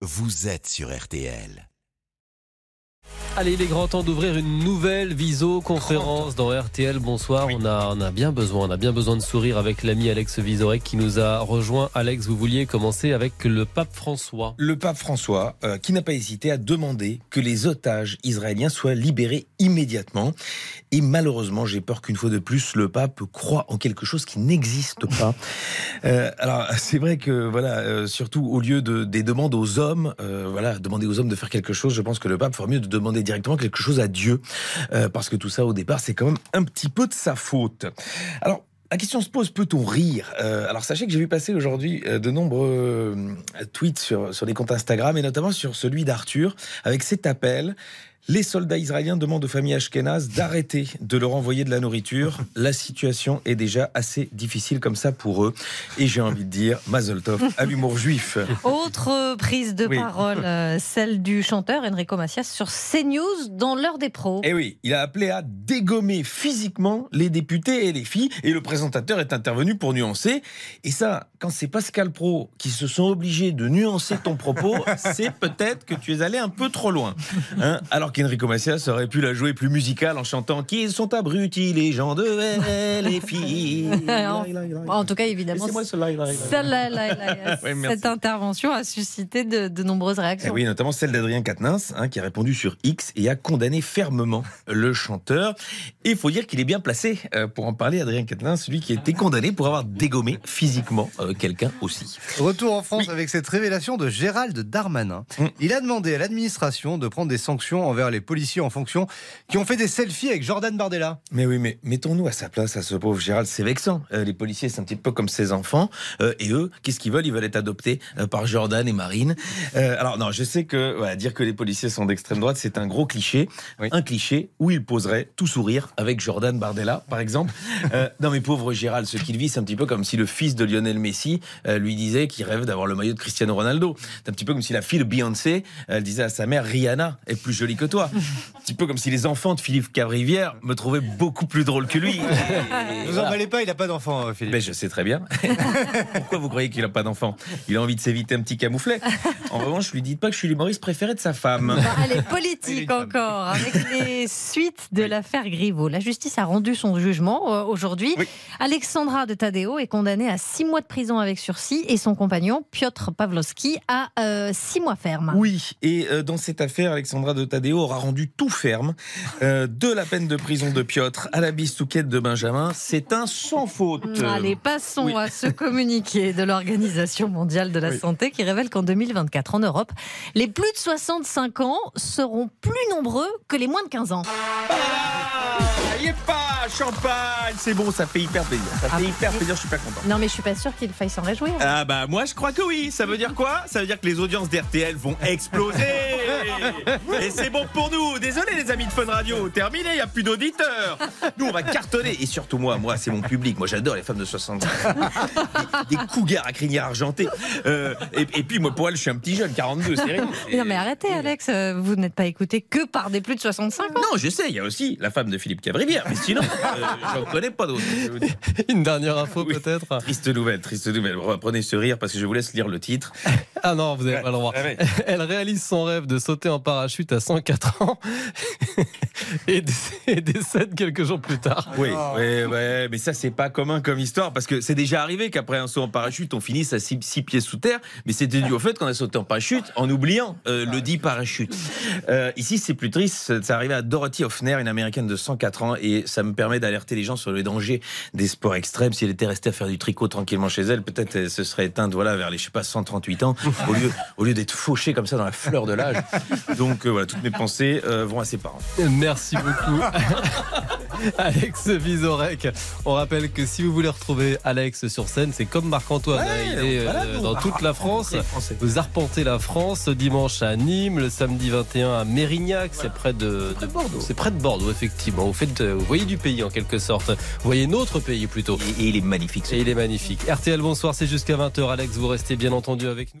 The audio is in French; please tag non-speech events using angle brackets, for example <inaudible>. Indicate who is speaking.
Speaker 1: vous êtes sur RTL.
Speaker 2: Allez, il est grand temps d'ouvrir une nouvelle visioconférence dans RTL. Bonsoir, on, a, on a bien besoin, on a bien besoin de sourire avec l'ami Alex Vizorek qui nous a rejoint. Alex, vous vouliez commencer avec le pape François.
Speaker 3: Le pape François, euh, qui n'a pas hésité à demander que les otages israéliens soient libérés immédiatement. Et malheureusement, j'ai peur qu'une fois de plus, le pape croit en quelque chose qui n'existe pas. <laughs> Euh, alors, c'est vrai que, voilà, euh, surtout au lieu de, des demandes aux hommes, voilà, demander aux hommes de faire quelque chose, je pense que le pape ferait mieux de demander directement quelque chose à Dieu. Euh, parce que tout ça, au départ, c'est quand même un petit peu de sa faute. Alors, la question se pose, peut-on rire? Euh, Alors sachez que j'ai vu passer aujourd'hui euh, de nombreux tweets sur, sur les comptes Instagram et notamment sur celui d'Arthur avec cet appel. Les soldats israéliens demandent aux familles ashkénazes d'arrêter de leur envoyer de la nourriture. La situation est déjà assez difficile comme ça pour eux. Et j'ai envie de dire, Mazel Tov à l'humour juif.
Speaker 4: Autre prise de
Speaker 3: Oui.
Speaker 4: parole, euh, celle du chanteur Enrico Macias sur CNews dans l'heure des pros.
Speaker 3: Eh oui, il a appelé à dégommer physiquement les députés et les filles, et le présentateur est intervenu pour nuancer. Et ça, quand c'est Pascal Pro qui se sont obligés de nuancer ton propos, <laughs> c'est peut-être que tu es allé un peu trop loin. Hein Alors qu'Enrico Macias aurait pu la jouer plus musicale en chantant Qu'ils sont abrutis les gens de les <laughs> filles.
Speaker 4: En- En tout cas, évidemment,
Speaker 3: Ouais,
Speaker 4: cette intervention a suscité de, de nombreuses
Speaker 3: Eh
Speaker 4: réactions.
Speaker 3: oui, notamment celle d'Adrien Quatennens, hein, qui a répondu sur X et a condamné fermement le chanteur. Et il faut dire qu'il est bien placé euh, pour en parler, Adrien Quatennens, celui qui a été condamné pour avoir dégommé physiquement euh, quelqu'un aussi.
Speaker 5: Retour en France avec cette révélation de Gérald Darmanin.
Speaker 3: Mm.
Speaker 5: Il a demandé à l'administration de prendre des sanctions envers les policiers en fonction qui ont fait des selfies avec Jordan Bardella.
Speaker 3: Mais oui, mais mettons-nous à sa place, à ce pauvre Gérald, c'est vexant. Euh, les policiers, c'est un petit peu comme ses enfants. Euh, et eux, qu'est-ce qu'ils veulent? Ils veulent être adoptés euh, par Jordan et Marine. Alors non, je sais que dire que les policiers sont d'extrême droite, c'est un gros cliché.
Speaker 5: Oui.
Speaker 3: Un cliché où il poserait tout sourire avec Jordan Bardella, par exemple. Non mais pauvre Gérald, ce qu'il vit, c'est un petit peu comme si le fils de Lionel Messi lui disait qu'il rêve d'avoir le maillot de Cristiano Ronaldo. C'est un petit peu comme si la fille de Beyoncé, elle disait à sa mère, Rihanna est plus jolie que toi. un petit peu comme si les enfants de Philippe Cavrivière me trouvaient beaucoup plus drôle que lui.
Speaker 5: Ne vous
Speaker 3: voilà.
Speaker 5: emballez pas, il n'a pas d'enfant, euh, Philippe.
Speaker 3: Ben, je sais très bien. <laughs> Pourquoi vous croyez qu'il n'a pas d'enfant? Il a envie de s'éviter un petit camouflet. En revanche, lui dites pas que je suis l'humoriste préféré de sa femme.
Speaker 4: Bon,
Speaker 5: Il est
Speaker 4: politique encore, avec les suites de l'affaire Griveaux. La justice a rendu son jugement euh, aujourd'hui.
Speaker 3: Oui.
Speaker 4: Alexandra de Tadeo est condamnée à six mois de prison avec sursis et son compagnon, Piotr Pavlovski, à euh, six mois ferme.
Speaker 3: Oui, et euh, dans cette affaire, Alexandra de Tadeo aura rendu tout ferme. Euh, de la peine de prison de Piotr à la bistouquette de Benjamin, c'est un sans faute.
Speaker 4: Allez, passons
Speaker 3: oui.
Speaker 4: à ce <laughs> communiqué de l'Organisation mondiale de la
Speaker 3: Oui.
Speaker 4: santé qui révèle qu'en 2024, en Europe, les plus de 65 ans seront plus nombreux que les moins de 15 ans.
Speaker 3: Ah, y est pas champagne, c'est bon, ça fait hyper plaisir. Ça fait
Speaker 4: Ah,
Speaker 3: hyper plaisir, je suis pas content.
Speaker 4: Non, mais je suis pas sûre qu'il faille s'en réjouir.
Speaker 3: Ah bah moi je crois que oui. Ça veut dire quoi? Ça veut dire que les audiences d'RTL vont exploser. Et c'est bon pour nous. Désolé les amis de Fun Radio. Terminé, il n'y a plus d'auditeurs. Nous on va cartonner. Et surtout moi, moi c'est mon public. Moi j'adore les femmes de 60 ans. Des, des cougars à crinière argentée. Euh, et, et puis moi pour elle je suis un petit jeune, 42, c'est rien.
Speaker 4: Non, mais arrêtez, Alex, euh, vous n'êtes pas écouté que par des plus de 65 ans.
Speaker 3: Non, je sais, il y a aussi la femme de Philippe Cavrivière. Mais sinon, euh, j'en connais pas d'autres.
Speaker 2: Une dernière info
Speaker 3: Oui.
Speaker 2: peut-être
Speaker 3: Triste nouvelle, triste nouvelle. Reprenez ce rire parce que je vous laisse lire le titre.
Speaker 2: Ah non, vous n'avez pas le droit.
Speaker 3: Ah ouais. <laughs>
Speaker 2: Elle réalise son rêve de sauter en parachute à 104 ans <laughs> et dé- et décède quelques jours plus tard.
Speaker 3: Oui,
Speaker 5: Oh.
Speaker 3: ouais, ouais, mais ça c'est pas commun comme histoire parce que c'est déjà arrivé qu'après un saut en parachute on finisse à six, six pieds sous terre, mais c'était dû au fait qu'on a sauté en parachute en oubliant euh, le dit parachute. Euh, ici c'est plus triste, ça arrivé à Dorothy Hoffner, une américaine de 104 ans, et ça me permet d'alerter les gens sur le danger des sports extrêmes. Si elle était restée à faire du tricot tranquillement chez elle, peut-être elle se serait éteinte voilà vers les je sais pas 138 ans au lieu au lieu d'être fauchée comme ça dans la fleur de l'âge. Donc euh, voilà, toutes mes pensées euh, vont à ses parents.
Speaker 2: Merci beaucoup. <laughs> Alex Vizorek. On rappelle que si vous voulez retrouver Alex sur scène, c'est comme Marc-Antoine. hein, il est
Speaker 3: voilà,
Speaker 2: euh, dans toute la France. Vous arpentez la France ce dimanche à Nîmes, le samedi 21 à Mérignac, c'est près de, de Bordeaux. C'est près de Bordeaux, effectivement. Vous, faites, vous voyez du pays en quelque sorte. Vous voyez notre pays plutôt.
Speaker 3: Et, et il est magnifique.
Speaker 2: Et il est magnifique. RTL, bonsoir, c'est jusqu'à 20h. Alex, vous restez bien entendu avec nous.